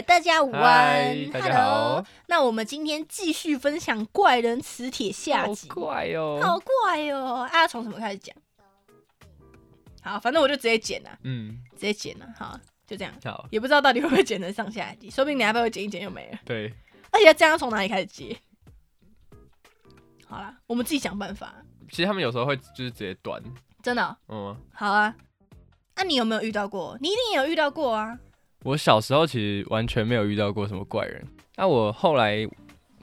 耶！大家午安嗨大家好，Hello。那我们今天继续分享怪人磁铁下好集，怪哦。好怪哦！啊，从什么开始讲？好，反正我就直接剪了，嗯，直接剪了，好，就这样。好，也不知道到底会不会剪成上下集，说不定你还不会剪一剪就没了。对，而且这样从哪里开始接？好啦，我们自己想办法。其实他们有时候会就是直接断，真的哦、嗯，好啊。那、你有没有遇到过？你一定也有遇到过啊。我小时候其实完全没有遇到过什么怪人，那我后来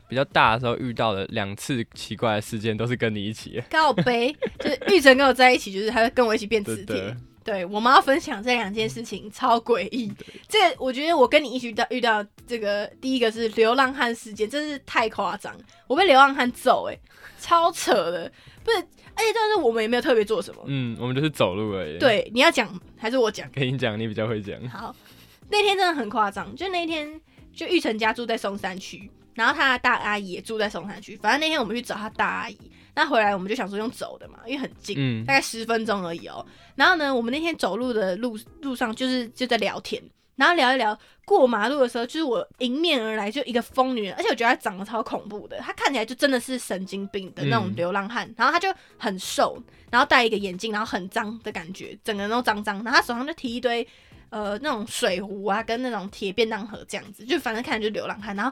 比较大的时候遇到的两次奇怪的事件，都是跟你一起的，告白，就是玉成跟我在一起，就是他会跟我一起变磁铁对我们要分享这两件事情，超诡异。这个我觉得我跟你一起遇到遇到这个第一个是流浪汉事件，真是太夸张，我被流浪汉揍、欸，超扯的。不是，而且但是我们也没有特别做什么。嗯，我们就是走路而已。，对，你要讲还是我讲？跟你讲，你比较会讲，好，那天真的很夸张，就那天就玉成家住在松山区，然后他的大阿姨也住在松山区。反正那天我们去找他大阿姨，那回来我们就想说用走的嘛，因为很近，嗯大概十分钟而已哦。然后呢，我们那天走路的路路上就是就在聊天，然后聊一聊过马路的时候，就是我迎面而来就一个疯女人，而且我觉得她长得超恐怖的，她看起来就真的是神经病的那种嗯流浪汉，然后她就很瘦，然后戴一个眼镜，然后很脏的感觉，整个人都脏脏，然后她手上就提一堆呃那种水壶啊，跟那种铁便当盒这样子，就反正看着就流浪汉，然后。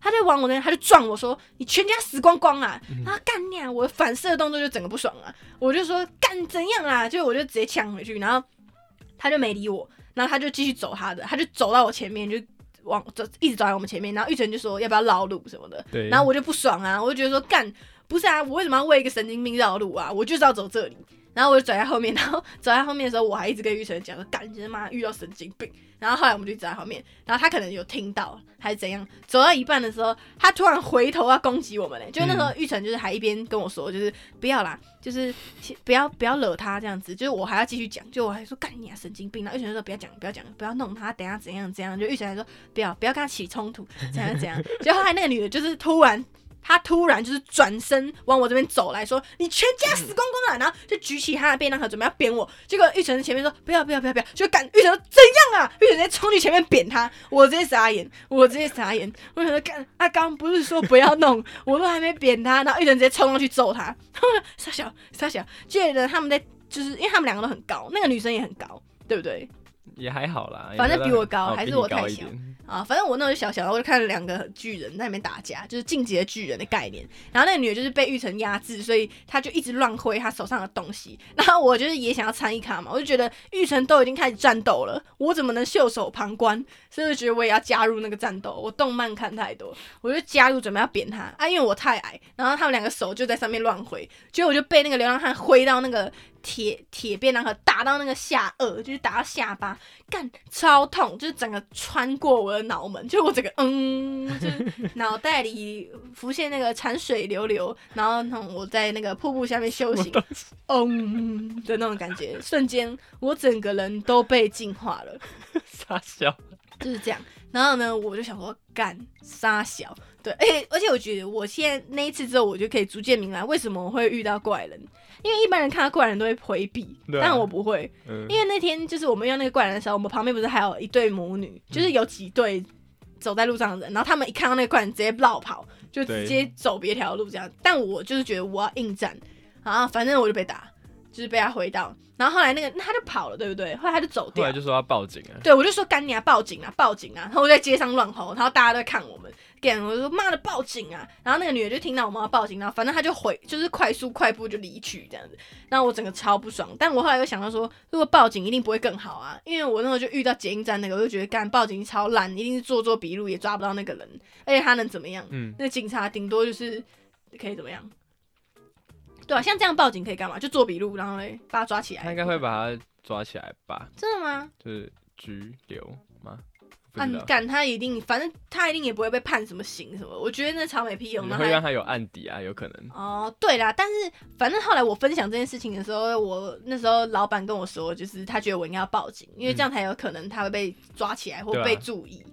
他就往我那边，他就撞我说：“你全家死光光啊！”然后干你啊！我反射动作就整个不爽啊！我就说干怎样啊？就我就直接呛回去，然后他就没理我，然后他就继续走他的，他就走到我前面，就往走一直走在我们前面，然后玉成就说要不要绕路什么的，对，然后我就不爽啊，我就觉得说干不是啊，我为什么要为一个神经病绕路啊？我就是要走这里，然后我就走在后面，然后走在后面的时候，我还一直跟玉成讲说干，你他妈遇到神经病。然后后来我们就走在后面，然后他可能有听到还是怎样，走到一半的时候，他突然回头要攻击我们嘞，就那时候玉成就是还一边跟我说，就是不要啦，就是不要不要惹他这样子，就是我还要继续讲，就我还说干你啊神经病，然后玉成就说不要讲不要讲不要弄他，等下怎样怎样，就玉成还说不要不要跟他起冲突，怎样怎样，结果后来那个女的就是突然。他突然就是转身往我这边走来说：“你全家死光光了！”然后就举起他的便当盒准备要扁我，结果玉成在前面说：“不要不要不要不要！”就赶玉成说：“怎样啊？”玉成直接冲去前面扁他，我直接傻眼，我直接傻眼。我想说干，他刚刚不是说不要弄，我都还没扁他，然后玉成直接冲上去揍他。傻小傻小，接着他们在就是因为他们两个都很高，那个女生也很高，对不对？也还好啦，反正比我高还是我太小啊，反正我那时候小小的，我就看了两个巨人在那边打架，就是进阶巨人的概念。然后那个女的就是被玉成压制，所以她就一直乱挥她手上的东西。然后我就是也想要参与卡嘛，我就觉得玉成都已经开始战斗了，我怎么能袖手旁观？所以就觉得我也要加入那个战斗。我动漫看太多，我就加入准备要扁他啊，因为我太矮，然后他们两个手就在上面乱挥，结果我就被那个流浪汉挥到那个铁铁便当盒，打到那个下颚，就是打到下巴，干超痛，就是整个穿过我的脑门，就我整个嗯，就是脑袋里浮现那个潺水流流，然后那种我在那个瀑布下面修行，嗯的那种感觉，瞬间我整个人都被净化了。傻笑，就是这样。然后呢，我就想说干杀小，对，而且而且我觉得我现在那一次之后，我就可以逐渐明白为什么我会遇到怪人，因为一般人看到怪人都会回避，但我不会，嗯，因为那天就是我们遇到那个怪人的时候，我们旁边不是还有一对母女，就是有几对走在路上的人，然后他们一看到那个怪人直接绕跑，就直接走别条路这样。但我就是觉得我要应战，啊，反正我就被打，就是被他回到，然后后来那个那他就跑了，对不对？后来他就走掉后来，就说要报警啊，对，我就说干你啊，报警啊，报警啊！然后我在街上乱吼，然后大家都在看我们，干我就说妈的报警啊！然后那个女的就听到我们要报警，然后反正她就回，就是快速快步就离去这样子。然后我整个超不爽，但我后来又想到说，如果报警一定不会更好啊，因为我那时候就遇到捷运站那个，我就觉得干报警超烂，一定是做做笔录也抓不到那个人，而且他能怎么样？嗯，那警察顶多就是可以怎么样？对啊，像这样报警可以干嘛？就做笔录，然后嘞把他抓起来。他应该会把他抓起来吧，真的吗？就是拘留吗？不啊，知道，你干他一定，反正他一定也不会被判什么刑什么。我觉得那草莓屁用。然后还会让他有案底啊，有可能。哦，对啦，但是反正后来我分享这件事情的时候，我那时候老板跟我说，就是他觉得我应该要报警，因为这样才有可能他会被抓起来或被注意。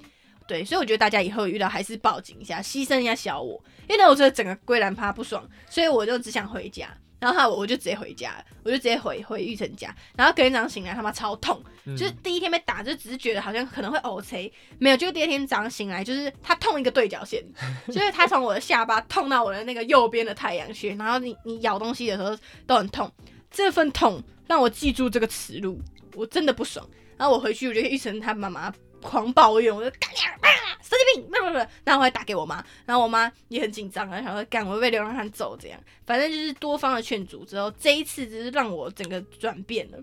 对，所以我觉得大家以后遇到还是报警一下，牺牲一下小我，因为呢，我觉得整个归兰趴不爽，所以我就只想回家。然后他我我就直接回家了，我就直接回回玉成家，然后隔天早上醒来他妈超痛，嗯就是第一天被打就只是觉得好像可能会呕催，没有，就第二天早上醒来就是他痛一个对角线，就是他从我的下巴痛到我的那个右边的太阳穴，然后你你咬东西的时候都很痛，这份痛让我记住这个耻辱，我真的不爽。然后我回去我就玉成他妈妈狂抱怨，我就干你啊，神经病，不不不，然后我还打给我妈，然后我妈也很紧张，然后想说干我会被流浪汉揍这样，反正就是多方的劝阻之后，这一次只是让我整个转变了。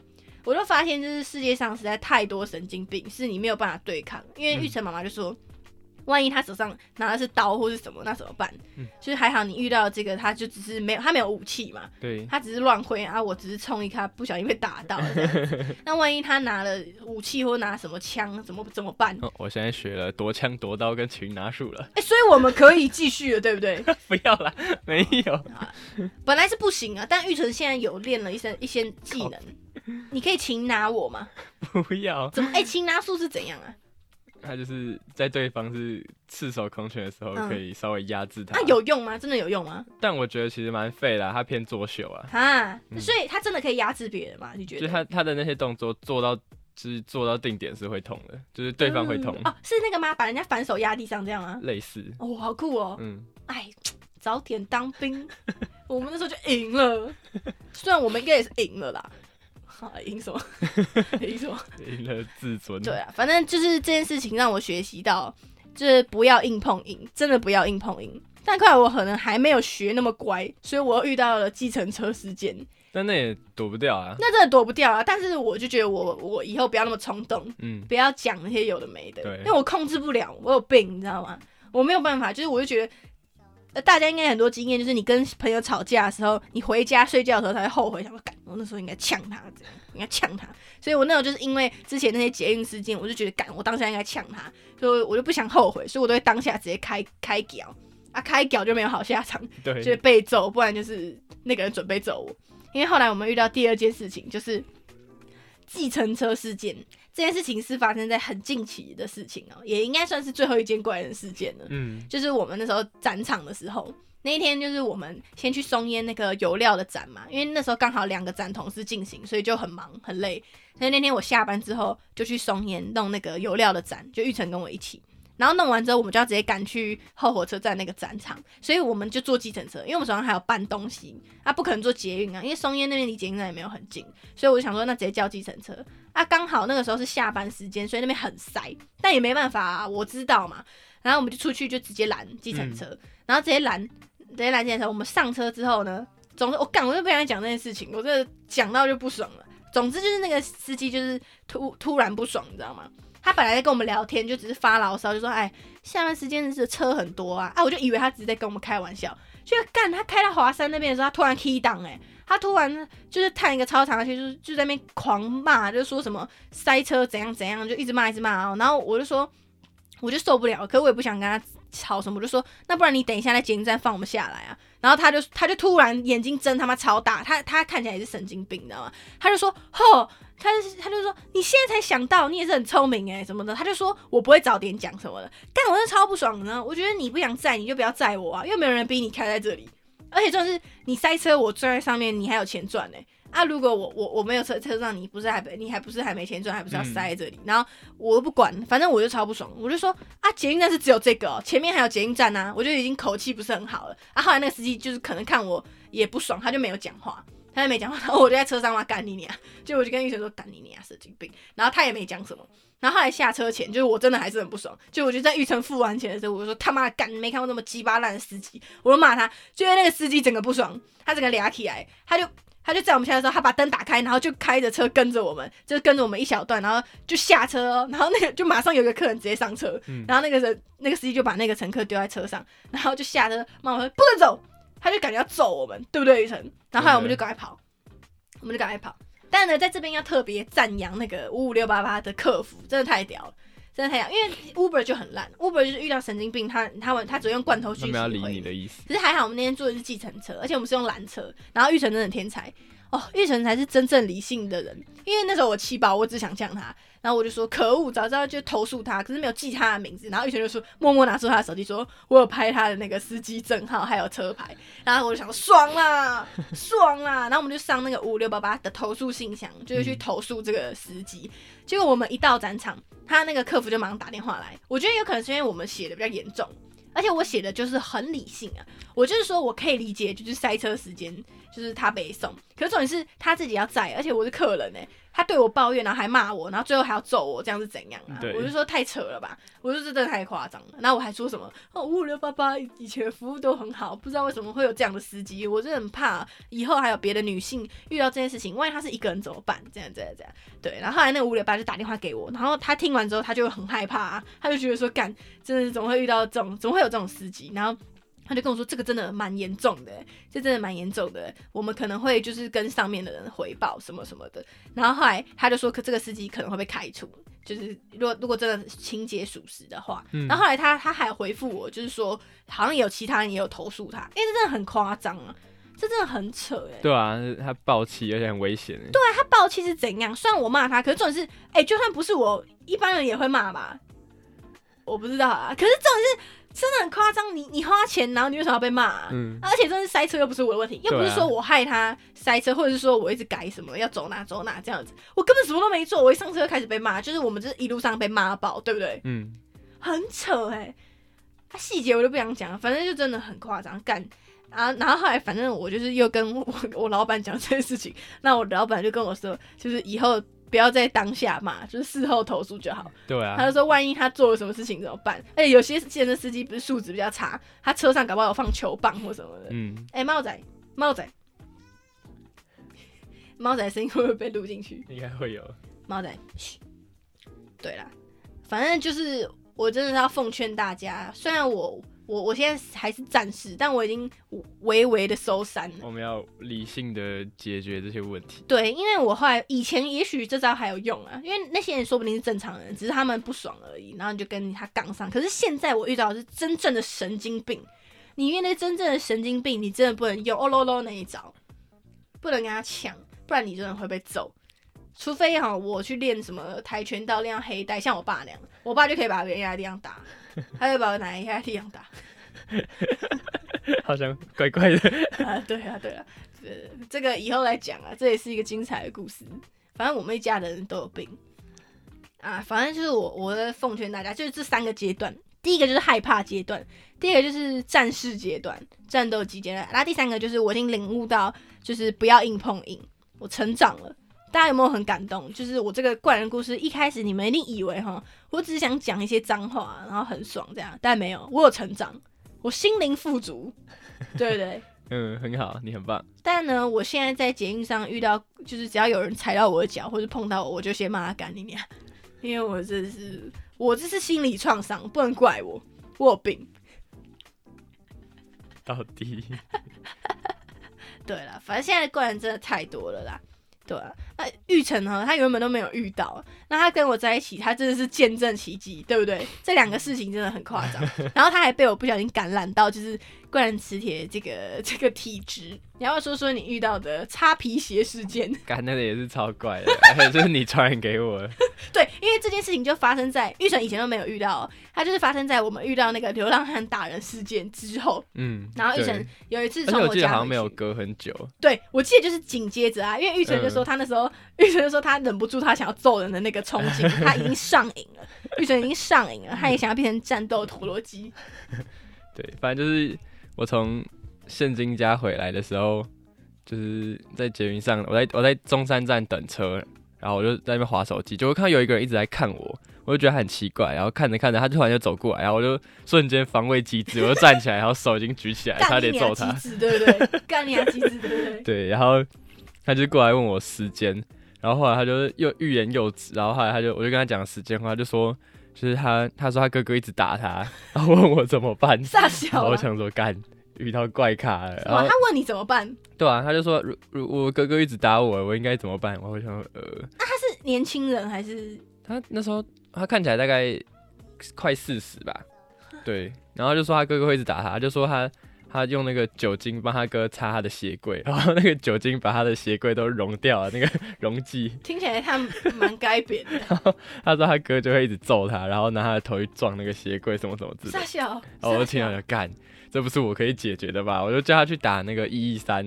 我就发现，就是世界上实在太多神经病，是你没有办法对抗。因为玉成妈妈就说，万一他手上拿的是刀或是什么，那怎么办？嗯就是还好你遇到这个，他就只是没有，他没有武器嘛，对，他只是乱挥啊，我只是冲一下，不小心被打到。那万一他拿了武器或拿什么枪，怎么怎么办？哦，我现在学了夺枪夺刀跟擒拿术了，哎、所以我们可以继续了，对不对？不要啦，没有，本来是不行啊，但玉成现在有练了一些一些技能，你可以擒拿我吗？不要，怎么？哎、擒拿术是怎样啊？他就是在对方是赤手空拳的时候，嗯可以稍微压制他。那、有用吗？真的有用吗？但我觉得其实蛮废的啊，他偏作秀啊，啊，嗯所以他真的可以压制别人吗？你觉得？就是他他的那些动作做到，就是做到定点是会痛的，就是对方会痛，嗯哦，是那个吗？把人家反手压地上这样吗？类似，哦，好酷哦！嗯，哎，早点当兵，我们那时候就赢了。虽然我们应该也是赢了啦，哈，赢什么？赢什么？赢了自尊。对啊，反正就是这件事情让我学习到，就是不要硬碰硬，真的不要硬碰硬。但看来我可能还没有学那么乖，所以我又遇到了计程车事件，但那也躲不掉啊。那真的躲不掉啊。但是我就觉得我我以后不要那么冲动，嗯，不要讲那些有的没的，对因为我控制不了，我有病，你知道吗？我没有办法，就是我就觉得，呃，大家应该很多经验，就是你跟朋友吵架的时候，你回家睡觉的时候才会后悔，想说，干，我那时候应该呛他，这样应该呛他。所以我那时候就是因为之前那些捷运事件，我就觉得，干，我当下应该呛他，所以我就不想后悔，所以我都会当下直接开开屌啊，开屌就没有好下场，就是，被揍，不然就是那个人准备揍我。因为后来我们遇到第二件事情，就是计程车事件。这件事情是发生在很近期的事情哦、也应该算是最后一件怪人事件了。嗯，就是我们那时候展场的时候，那一天就是我们先去松烟那个油料的展嘛，因为那时候刚好两个展同时进行，所以就很忙很累。所以那天我下班之后就去松烟弄那个油料的展，就玉成跟我一起。然后弄完之后，我们就要直接赶去后火车站那个展场，所以我们就坐计程车，因为我们手上还有搬东西啊，不可能坐捷运啊，因为松烟那边离捷运站也没有很近，所以我就想说，那直接叫计程车啊。刚好那个时候是下班时间，所以那边很塞，但也没办法啊，我知道嘛。然后我们就出去就直接拦计程车，然后直接拦直接拦计程车。我们上车之后呢，总之我干，我就不想讲这件事情，我这讲到就不爽了。总之就是那个司机就是突突然不爽，你知道吗？他本来在跟我们聊天，就只是发牢骚，就说：“哎，下班时间的车很多啊！”啊，我就以为他只是在跟我们开玩笑。就干他开到华山那边的时候，他突然 key 档，哎，他突然就是探一个超长的，就是就在那边狂骂，就说什么塞车怎样怎样，就一直骂一直骂啊。然后我就说，我就受不了，可我也不想跟他吵什么，我就说，那不然你等一下在捷运站放我们下来啊。然后他就他就突然眼睛睁他妈超大，他他看起来也是神经病，你知道吗？他就说，吼。他他就说你现在才想到，你也是很聪明哎、什么的。他就说我不会早点讲什么的，干我是超不爽的呢。我觉得你不想载你就不要载我啊，又没有人逼你开在这里，而且就是你塞车我坐在上面，你还有钱赚呢、啊，如果我我我没有车车上，你不是还你还不是还没钱赚，还不是要塞在这里？然后我又不管，反正我就超不爽，我就说啊，捷运站是只有这个、哦，前面还有捷运站啊，我就已经口气不是很好了。啊，后来那个司机就是可能看我也不爽，他就没有讲话。他就没讲话，然后我就在车上骂干你娘，就我就跟玉成说干你娘神经病，然后他也没讲什么，然后后来下车前，就是我真的还是很不爽，就我就在玉成付完钱的时候，我就说他妈的干，你没看过那么鸡巴烂的司机，我就骂他，就因为那个司机整个不爽，他整个俩起来，他就他就在我们下的时候，他把灯打开，然后就开着车跟着我们，就跟着我们一小段，然后就下车哦，然后那个就马上有一个客人直接上车，嗯然后那个人那个司机就把那个乘客丢在车上，然后就下车，妈妈说不能走，他就感觉要揍我们，对不对，雨辰？然后后来我们就赶快跑。我们就赶快跑。但呢，在这边要特别赞扬那个五五六八八的客服，真的太屌了，真的太屌。因为 Uber 就很烂，Uber 就是遇到神经病，他他们他只会用罐头讯息他们要理你的意思。可是还好，我们那天坐的是计程车，而且我们是用蓝车。然后玉成真的很天才，哦，玉成才是真正理性的人，因为那时候我气爆，我只想呛他，然后我就说可恶，早知道就投诉他，可是没有记他的名字，然后玉成就说默默拿出他的手机说，我有拍他的那个司机证号还有车牌，然后我就想爽啦，爽啦，然后我们就上那个五六八八的投诉信箱，就是去投诉这个司机，结果我们一到展场，他那个客服就马上打电话来，我觉得有可能是因为我们写的比较严重。而且我写的就是很理性啊，我就是说我可以理解，就是塞车时间，就是他被送，可是重点是他自己要载，而且我是客人哎。他对我抱怨，然后还骂我，然后最后还要揍我，这样是怎样啊？我就说太扯了吧，我说这真的太夸张了。然后我还说什么哦，五五六八八以前服务都很好，不知道为什么会有这样的司机，我真的很怕以后还有别的女性遇到这件事情，万一他是一个人怎么办？这样这样这样。对，然后后来那个五六八就打电话给我，然后他听完之后他就很害怕，他就觉得说干，真的是怎么会遇到这种，怎么会有这种司机？然后。他就跟我说：“这个真的蛮严重的，这真的蛮严重的。我们可能会就是跟上面的人回报什么什么的。然后后来他就说，可这个司机可能会被开除，就是如果如果真的情节属实的话。然后后来他他还回复我，就是说好像有其他人也有投诉他，因为这真的很夸张啊，这真的很扯哎。对啊，他暴气而且很危险哎。对啊，他暴气是怎样？虽然我骂他，可是重点是，哎，就算不是我，一般人也会骂吧？我不知道啊。可是重点是。”真的很夸张，你你花钱，然后你为什么要被骂？嗯，而且真是塞车又不是我的问题，又不是说我害他塞车，或者是说我一直改什么要走哪走哪这样子，我根本什么都没做，我一上车就开始被骂，就是我们就是一路上被骂爆，对不对？嗯，很扯哎，他细节我就不想讲，反正就真的很夸张，干啊，然后后来反正我就是又跟我我老板讲这件事情，那我老板就跟我说，就是以后。不要在当下骂，就是事后投诉就好。对啊，他就说万一他做了什么事情怎么办？而且有些健身司机不是素质比较差，他车上搞不好有放球棒或什么的。嗯，哎，猫仔，猫仔，猫仔声音会不会被录进去？应该会有。猫仔，对啦，反正就是我真的是要奉劝大家，虽然我。我我现在还是战士，但我已经微微的收山了。我们要理性的解决这些问题。对，因为我后来以前也许这招还有用啊，因为那些人说不定是正常人，只是他们不爽而已，然后你就跟他杠上。可是现在我遇到的是真正的神经病，你面对真正的神经病，你真的不能用哦喽喽那一招，不能跟他抢，不然你真的会被揍。除非哈，我去练什么跆拳道，练黑带，像我爸那样，我爸就可以把别人压在地上打。他就把我拿一下地上打，好像怪怪的啊！对啊，对啊，呃，这个以后来讲啊，这也是一个精彩的故事。反正我们一家的人都有病啊，反正就是我，我的奉劝大家，就是这三个阶段，第一个就是害怕阶段，第二个就是战士阶段，战斗级阶段，然后第三个就是我已经领悟到，就是不要硬碰硬，我成长了。大家有没有很感动？就是我这个怪人故事一开始你们一定以为哈，我只是想讲一些脏话，然后很爽这样，但没有，我有成长，我心灵富足，对不对？嗯，很好，你很棒。但呢，我现在在捷运上遇到，就是只要有人踩到我的脚或者碰到我，我就先骂他干你娘，因为我这是我这是心理创伤，不能怪我，我有病。到底？对了，反正现在怪人真的太多了啦。对啊，那玉成呢？他原本都没有遇到，那他跟我在一起，他真的是见证奇迹，对不对？这两个事情真的很夸张。然后他还被我不小心感染到，就是怪人磁铁这个 这个体质。你要不要说说你遇到的擦皮鞋事件？干那个也是超怪的，就是你传染给我。对，因为这件事情就发生在玉成以前都没有遇到，他就是发生在我们遇到那个流浪汉打人事件之后。嗯，然后玉成有一次从我家好像没有隔很久。对，我记得就是紧接着啊，因为玉成就说他那时候，玉成就说他忍不住他想要揍人的那个冲劲，他已经上瘾了。玉成已经上瘾了，他也想要变成战斗陀螺机。对，反正就是我从。现金家回来的时候，就是在捷运上，我在我在中山站等车，然后我就在那边划手机，就会看到有一个人一直在看我，我就觉得很奇怪，然后看着看着，他突然就走过来，然后我就瞬间防卫机制，我就站起来，然后手已经举起来，差点揍他，对不对？干你啊机制，对不对？对，然后他就过来问我时间，然后后来他就又欲言又止，然后后来他就我就跟他讲时间后来，就说就是他他说他哥哥一直打他，然后问我怎么办，傻笑，我想说干。遇到怪咖了，然后他问你怎么办？对啊，他就说，如如我哥哥一直打我，我应该怎么办？我会想，呃，那他是年轻人还是？他那时候他看起来大概快四十吧，对。然后就说他哥哥会一直打他，就说他他用那个酒精帮他哥擦他的鞋柜，然后那个酒精把他的鞋柜都溶掉了，那个 溶剂。听起来他蛮该扁的。他说他哥就会一直揍他，然后拿他的头去撞那个鞋柜，什么什么之类的。傻笑。然后我就听到就干，这不是我可以解决的吧？我就叫他去打那个一一三，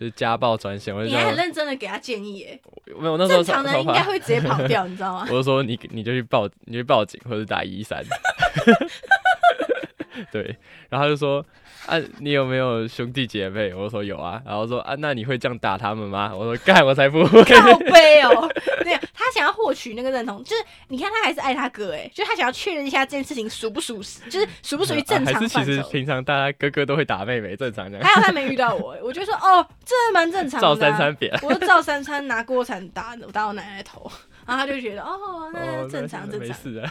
就是家暴专线。我就你还很认真的给他建议耶。没有，那时候正常人应该会直接跑掉，你知道吗？我就说你你就去报，你去报警或者打一一三。对，然后他就说。啊，你有没有兄弟姐妹？我说有啊，然后说啊，那你会这样打他们吗？我说干，我才不会。靠背哦，对，他想要获取那个认同，就是你看他还是爱他哥哎，就他想要确认一下这件事情属不属实，就是属不属于正常。还是其实平常大家哥哥都会打妹妹，正常这样。还好他没遇到我，我就说哦，这蛮正常的。赵三三扁，我说赵三三拿锅铲打我打我奶奶头，然后他就觉得哦，那正常正常。没事的，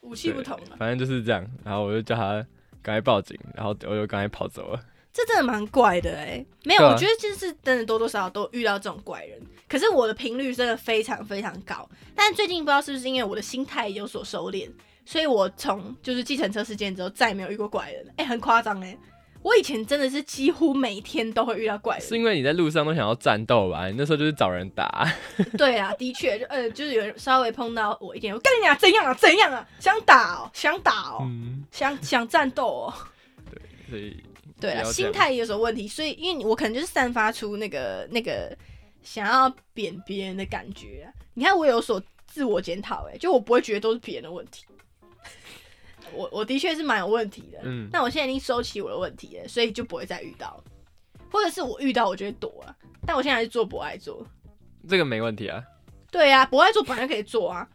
武器不同了反正就是这样，然后我就叫他。赶快报警，然后我就赶快跑走了。这真的蛮怪的哎，没有，我觉得就是真的多多少少都遇到这种怪人。可是我的频率真的非常非常高，但最近不知道是不是因为我的心态有所收敛，所以我从就是计程车事件之后再也没有遇过怪人。哎，很夸张哎。我以前真的是几乎每天都会遇到怪人，是因为你在路上都想要战斗吧？你那时候就是找人打。对啊，的确，就呃，就是有人稍微碰到我一点，我跟你讲怎样啊？怎样啊？想打哦，想打哦，想想战斗哦。对，所以对啊，心态有什么问题？所以因为我可能就是散发出那个那个想要贬别人的感觉。你看我有所自我检讨，哎，就我不会觉得都是别人的问题。我我的确是蛮有问题的，嗯，但我现在已经收起我的问题了，所以就不会再遇到，或者是我遇到我就会躲啊。但我现在还是做不爱做，这个没问题啊。对呀，不爱做本来可以做啊。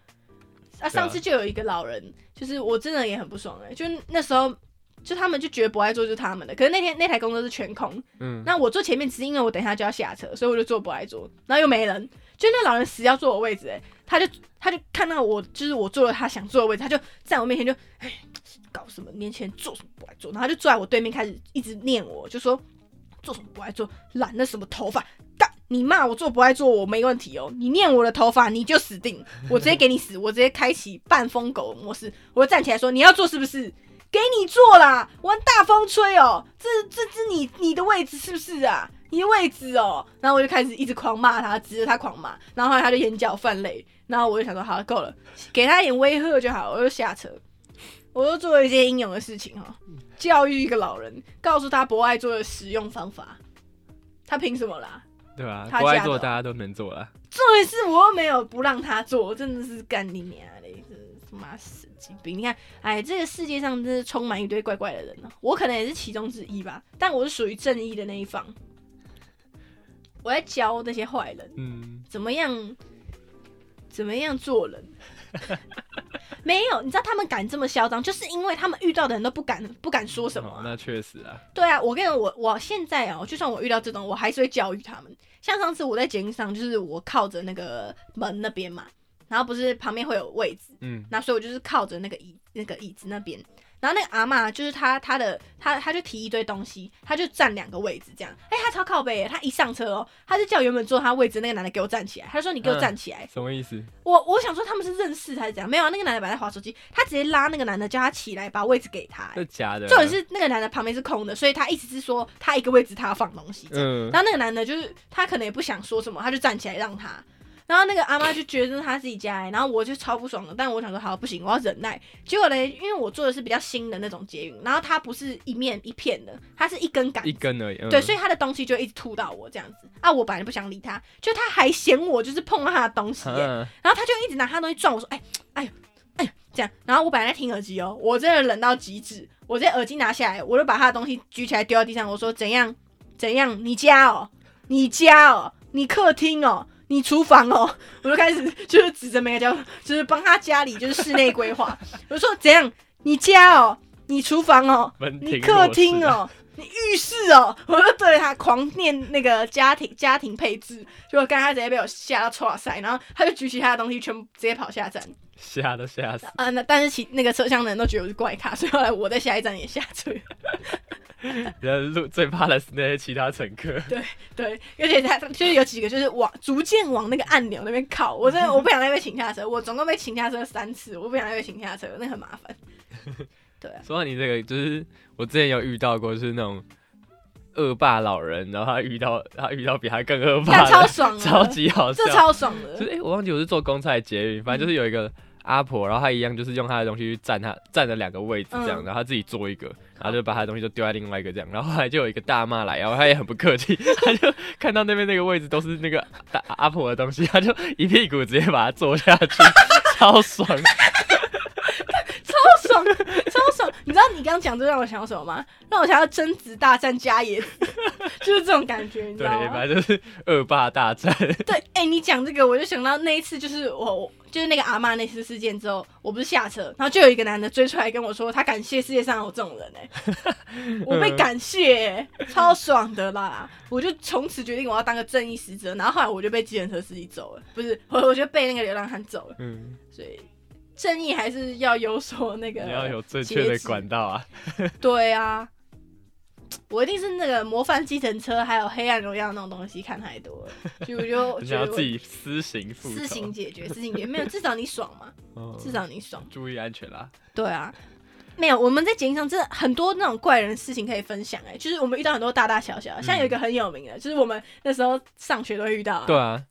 啊，上次就有一个老人，就是我真的也很不爽哎，就那时候就他们就觉得不爱做就是他们的，可是那天那台公车是全空，嗯，那我坐前面只是因为我等一下就要下车，所以我就坐不爱坐，然后又没人，就那老人死要坐我位置哎。他就他就看到我，就是我坐了他想坐的位置，他就在我面前就哎搞什么？年轻人做什么不爱做？然后他就坐在我对面，开始一直念我，就说做什么不爱做，染了什么头发？但你骂我做不爱做，我没问题哦。你念我的头发，你就死定，我直接给你死，我直接开启半疯狗模式，我就站起来说你要做是不是？给你做啦，玩大风吹哦，这这是你你的位置是不是啊？你的位置哦。然后我就开始一直狂骂他，指着他狂骂，然后后来他就眼角泛泪。然后我就想说，好了，够了，给他一点威吓就好。我就下车，我就做了一件英勇的事情哈，教育一个老人，告诉他博爱做的使用方法。他凭什么啦？对吧？博爱做大家都能做了。重点是我又没有不让他做，真的是干你娘嘞！他妈神经病！你看，哎，这个世界上真是充满一堆怪怪的人呢。我可能也是其中之一吧，但我是属于正义的那一方。我在教那些坏人，嗯，怎么样？怎么样做人？没有，你知道他们敢这么嚣张，就是因为他们遇到的人都不敢不敢说什么。那确实啊。对啊，我跟你我我现在哦，就算我遇到这种，我还是会教育他们。像上次我在节目上，就是我靠着那个门那边嘛，然后不是旁边会有位置，嗯，那所以我就是靠着那个椅那个椅子那边。然后那个阿妈就是她她的她她就提一堆东西，她就占两个位置这样。哎，她超靠背，她一上车哦，她就叫原本坐她位置那个男的给我站起来，她说你给我站起来。什么意思？我我想说他们是认识还是怎样？没有啊，那个男的本来划手机，他直接拉那个男的叫他起来，把位置给他。是假的。重点是那个男的旁边是空的，所以他意思是说他一个位置他要放东西。嗯。然后那个男的就是他可能也不想说什么，他就站起来让他。然后那个阿妈就觉得是他自己家，然后我就超不爽的。但我想说，好不行，我要忍耐。结果嘞，因为我做的是比较新的那种捷运，然后它不是一面一片的，它是一根杆，一根而已。对，所以他的东西就一直吐到我这样子。啊，我本来不想理他，就他还嫌我就是碰到他的东西，然后他就一直拿他东西撞我说，哎，哎呦，哎呦，这样。然后我本来在听耳机哦，我真的冷到极致，我这耳机拿下来，我就把他的东西举起来丢到地上，我说怎样怎样？你家哦，你家哦，你客厅哦。你厨房哦，我就开始就是指着每个角，就是帮他家里就是室内规划。我说怎样？你家哦，你厨房哦，你客厅哦，你浴室哦，我就对着他狂念那个家庭家庭配置。结果刚才直接被我吓到抽塞，然后他就举起他的东西，全部直接跑下站，吓都吓死。啊，那但是其那个车厢的人都觉得我是怪咖，所以后来我在下一站也下车。然后路最怕的是那些其他乘客。对对，而且他就是有几个就是往逐渐往那个按钮那边靠，我真的 我不想再被请下车。我总共被请下车三次，我不想再被请下车，那很麻烦。对啊，说到你这个，就是我之前有遇到过，就是那种恶霸老人，然后他遇到他遇到比他更恶霸但超，爽的，超级好笑这。超爽的。就是哎、诶我忘记我是坐公菜捷运，反正就是有一个阿婆，然后她一样就是用她的东西去占她占了两个位置这样，嗯然后她自己坐一个，然后就把他的东西就丢在另外一个这样，然后后来就有一个大妈来，然后她也很不客气，她就看到那边那个位置都是那个大阿婆的东西，她就一屁股直接把它坐下去，超爽。你知道你刚刚讲这让我想到什么吗？让我想到贞子大战加野子，就是这种感觉，你知，道吗？反正就是恶霸大战。对，哎、你讲这个，我就想到那一次，就是我，就是那个阿嬷那次事件之后，我不是下车，然后就有一个男的追出来跟我说，他感谢世界上有这种人、哎，我被感谢、哎超爽的啦！我就从此决定我要当个正义使者，然后后来我就被计程车司机走了，不是，我我就被那个流浪汉走了，嗯，所以正义还是要有所那个，你要有正确的管道啊。对啊。我一定是那个模范计程车，还有黑暗荣耀那种东西看太多了，所以我就你觉得要自己私行，私行解决，私行解决没有，至少你爽嘛，哦至少你爽。注意安全啦。对啊，没有，我们在节目上真的很多那种怪人的事情可以分享哎、就是我们遇到很多大大小小，像有一个很有名的，就是我们那时候上学都会遇到、啊，对，啊，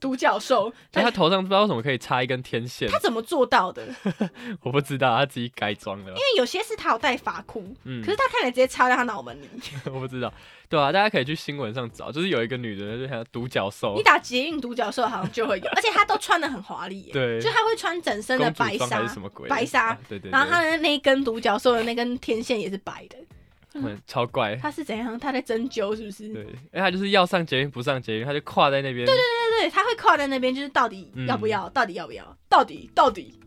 独角兽，就他他头上不知道为什么可以插一根天线他，怎么做到的？我不知道，他自己改装的因。为有些是他有戴发箍，嗯可是他看起来直接插在他脑门里。我不知道，对啊，大家可以去新闻上找，就是有一个女的，就是像独角兽你，打捷运独角兽好像就会有，而且她都穿的很华丽耶，对就她会穿整身的白纱什么鬼？白纱啊对对对，然后她的那一根独角兽的那根天线也是白的，嗯超怪。她是怎样？她在针灸是不是？对，因为他就是要上捷运不上捷运，她就跨在那边。对对对对，她会跨在那边，就是到底嗯要不要，到底要不要，到底到底，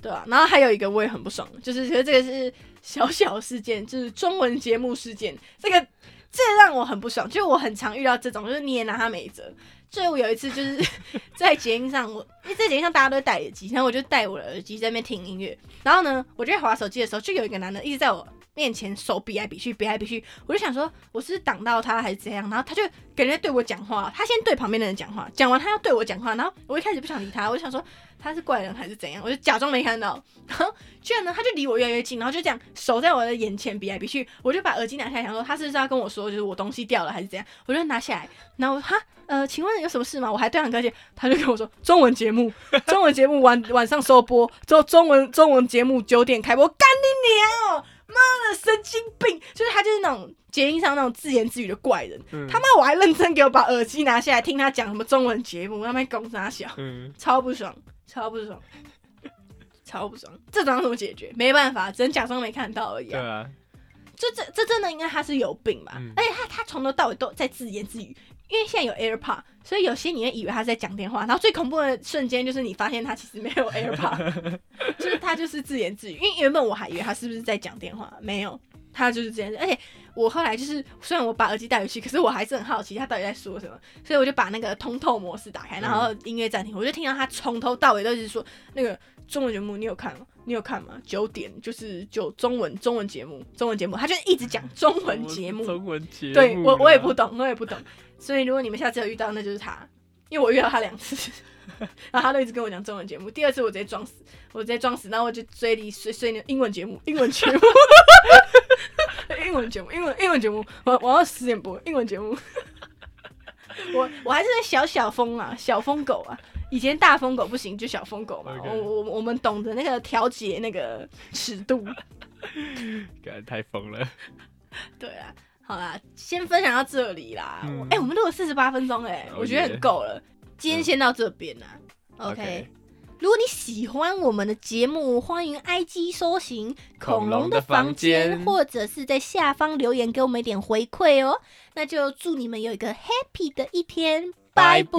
对啊。然后还有一个我也很不爽，就是觉得这个是小小事件，就是中文节目事件，这个这让我很不爽，就我很常遇到这种，就是你也拿他没辙。就我有一次就是 在捷运上，我因为在捷运上大家都戴耳机，然后我就戴我的耳机在那边听音乐，然后呢，我就在滑手机的时候，就有一个男的一直在我面前手比来比去，比来比去，我就想说我是挡到他还是怎样，然后他就感觉对我讲话，他先对旁边的人讲话，讲完他要对我讲话，然后我一开始不想理他，我就想说他是怪人还是怎样，我就假装没看到，然后居然呢他就离我越来越近，然后就这样手在我的眼前比来比去，我就把耳机拿下来，想说他是不是要跟我说就是我东西掉了还是怎样，我就拿下来，然后我哈呃，请问有什么事吗？我还对他很客气，他就跟我说中文节目，中文节目晚晚上收播，之后中文中文节目九点开播，干你娘哦！妈的，神经病！就是他就是那种节音上那种自言自语的怪人。嗯他妈，我还认真给我把耳机拿下来听他讲什么中文节目，他妈公傻小，嗯，超不爽，超不爽，超不爽。这怎么解决？没办法，只能假装没看到而已啊。对啊，这这这真的应该他是有病吧？嗯而且他他从头到尾都在自言自语，因为现在有 AirPod，所以有些你会以为他在讲电话，然后最恐怖的瞬间就是你发现他其实没有 AirPod，就是他就是自言自语。因为原本我还以为他是不是在讲电话，没有，他就是这样。而且我后来就是虽然我把耳机带回去，可是我还是很好奇他到底在说什么，所以我就把那个通透模式打开，然后音乐暂停，我就听到他从头到尾都是说那个中文节目，你有看吗？你有看吗？九点就是九中文中文节目，中文节目，他就一直讲中文节目。中文节目，对我我也不，懂，我也不懂。所以如果你们下次有遇到，那就是他，因为我遇到他两次，然后他都一直跟我讲中文节目。第二次我直接装死，我直接装死，然后我就嘴里碎碎念英文节目，英文节目，英文节目，英文英文节目，我我要十点播英文节目。我我还是小小疯啊，小疯狗啊。以前大疯狗不行，就小疯狗嘛。我我我们懂得那个调节那个尺度。感太疯了。对啊，好啦，先分享到这里啦。嗯哎、我们录了四十八分钟，哎，哦我觉得很够了。今天先到这边啦。OK，, 如果你喜欢我们的节目，欢迎 IG 搜寻“恐龙的房房间”，间或者是在下方留言给我们一点回馈哦。那就祝你们有一个 happy 的一天，拜拜。